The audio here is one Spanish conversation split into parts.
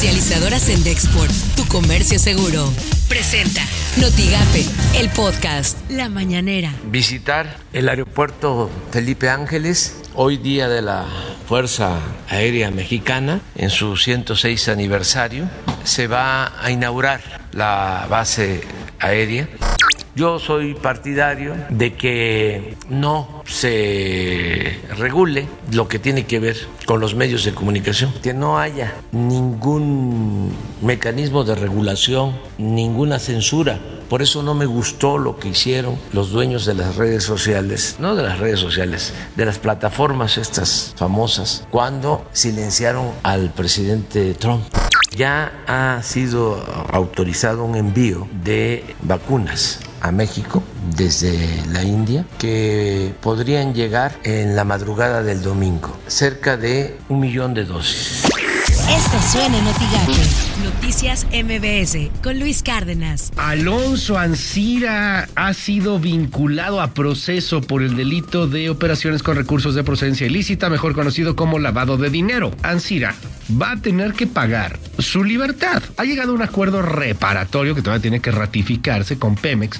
Comercializadoras en Dexport, tu comercio seguro. Presenta Notigape, el podcast La Mañanera. Visitar el aeropuerto Felipe Ángeles, hoy día de la Fuerza Aérea Mexicana, en su 106 aniversario, se va a inaugurar la base aérea yo soy partidario de que no se regule lo que tiene que ver con los medios de comunicación, que no haya ningún mecanismo de regulación, ninguna censura. Por eso no me gustó lo que hicieron los dueños de las redes sociales, no de las redes sociales, de las plataformas estas famosas, cuando silenciaron al presidente Trump. Ya ha sido autorizado un envío de vacunas a México desde la India que podrían llegar en la madrugada del domingo, cerca de un millón de dosis. Esto suena en Noticias MBS con Luis Cárdenas. Alonso Ancira ha sido vinculado a proceso por el delito de operaciones con recursos de procedencia ilícita, mejor conocido como lavado de dinero. Ancira va a tener que pagar su libertad. Ha llegado a un acuerdo reparatorio que todavía tiene que ratificarse con Pemex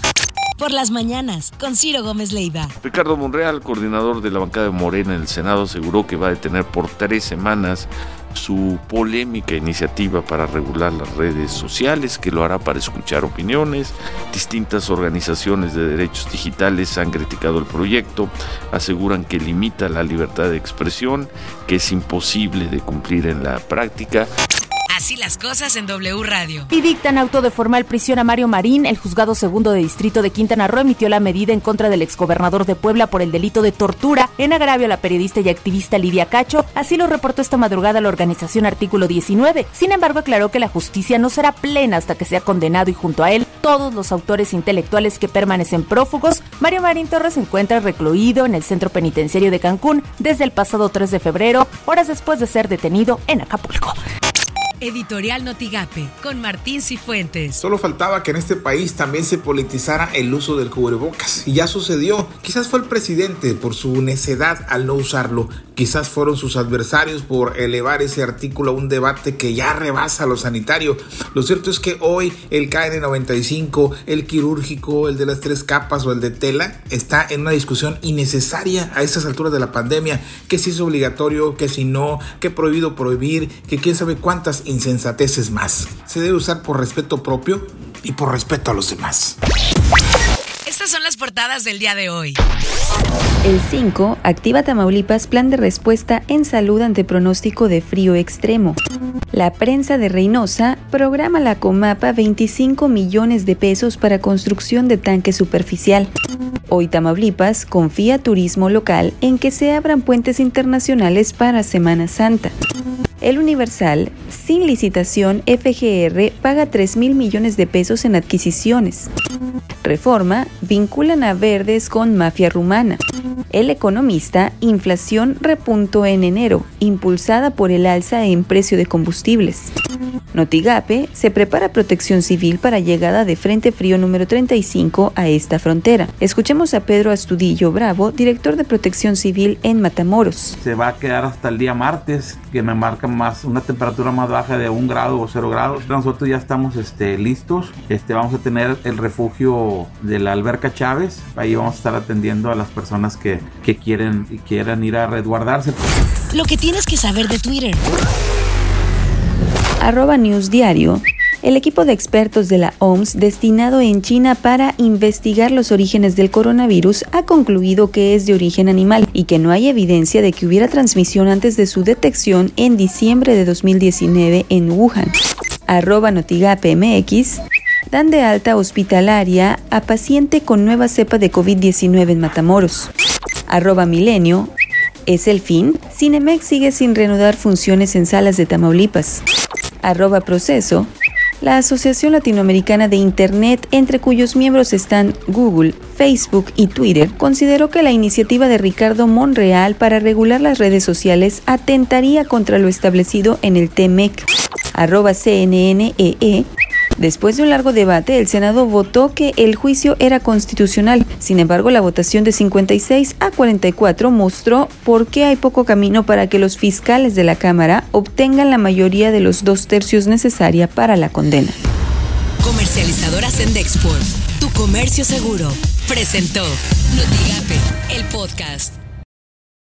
por las mañanas con Ciro Gómez Leiva. Ricardo Monreal, coordinador de la bancada de Morena en el Senado, aseguró que va a detener por tres semanas su polémica iniciativa para regular las redes sociales, que lo hará para escuchar opiniones. Distintas organizaciones de derechos digitales han criticado el proyecto, aseguran que limita la libertad de expresión, que es imposible de cumplir en la práctica. Así las cosas en W Radio. Y dictan auto de formal prisión a Mario Marín. El juzgado segundo de distrito de Quintana Roo emitió la medida en contra del exgobernador de Puebla por el delito de tortura en agravio a la periodista y activista Lidia Cacho. Así lo reportó esta madrugada la organización Artículo 19. Sin embargo, aclaró que la justicia no será plena hasta que sea condenado y junto a él todos los autores intelectuales que permanecen prófugos. Mario Marín Torres se encuentra recluido en el centro penitenciario de Cancún desde el pasado 3 de febrero, horas después de ser detenido en Acapulco. Editorial Notigape, con Martín Cifuentes. Solo faltaba que en este país también se politizara el uso del cubrebocas. Y ya sucedió. Quizás fue el presidente por su necedad al no usarlo. Quizás fueron sus adversarios por elevar ese artículo a un debate que ya rebasa lo sanitario. Lo cierto es que hoy el KN95, el quirúrgico, el de las tres capas o el de tela está en una discusión innecesaria a estas alturas de la pandemia. Que si es obligatorio, que si no, que prohibido prohibir, que quién sabe cuántas insensateces más. Se debe usar por respeto propio y por respeto a los demás. Estas son las portadas del día de hoy. El 5 activa Tamaulipas plan de respuesta en salud ante pronóstico de frío extremo. La prensa de Reynosa programa la Comapa 25 millones de pesos para construcción de tanque superficial. Hoy Tamaulipas confía turismo local en que se abran puentes internacionales para Semana Santa. El Universal, sin licitación, FGR paga 3 mil millones de pesos en adquisiciones. Reforma, vinculan a Verdes con mafia rumana. El economista, inflación repuntó en enero, impulsada por el alza en precio de combustibles. Notigape se prepara protección civil para llegada de Frente Frío número 35 a esta frontera. Escuchemos a Pedro Astudillo Bravo, director de protección civil en Matamoros. Se va a quedar hasta el día martes, que me marca más una temperatura más baja de un grado o cero grados. Nosotros ya estamos este, listos. Este, vamos a tener el refugio de la alberca Chávez. Ahí vamos a estar atendiendo a las personas que, que quieren, quieran ir a resguardarse. Lo que tienes que saber de Twitter arroba News Diario, el equipo de expertos de la OMS destinado en China para investigar los orígenes del coronavirus ha concluido que es de origen animal y que no hay evidencia de que hubiera transmisión antes de su detección en diciembre de 2019 en Wuhan. Arroba NotigaPMX dan de alta hospitalaria a paciente con nueva cepa de COVID-19 en Matamoros. Arroba Milenio. ¿Es el fin? Cinemex sigue sin reanudar funciones en salas de Tamaulipas arroba proceso, la Asociación Latinoamericana de Internet, entre cuyos miembros están Google, Facebook y Twitter, consideró que la iniciativa de Ricardo Monreal para regular las redes sociales atentaría contra lo establecido en el TMEC. Arroba CNNEE Después de un largo debate, el Senado votó que el juicio era constitucional. Sin embargo, la votación de 56 a 44 mostró por qué hay poco camino para que los fiscales de la Cámara obtengan la mayoría de los dos tercios necesaria para la condena. Comercializadora Sendexport, tu comercio seguro, presentó Notigape, el podcast.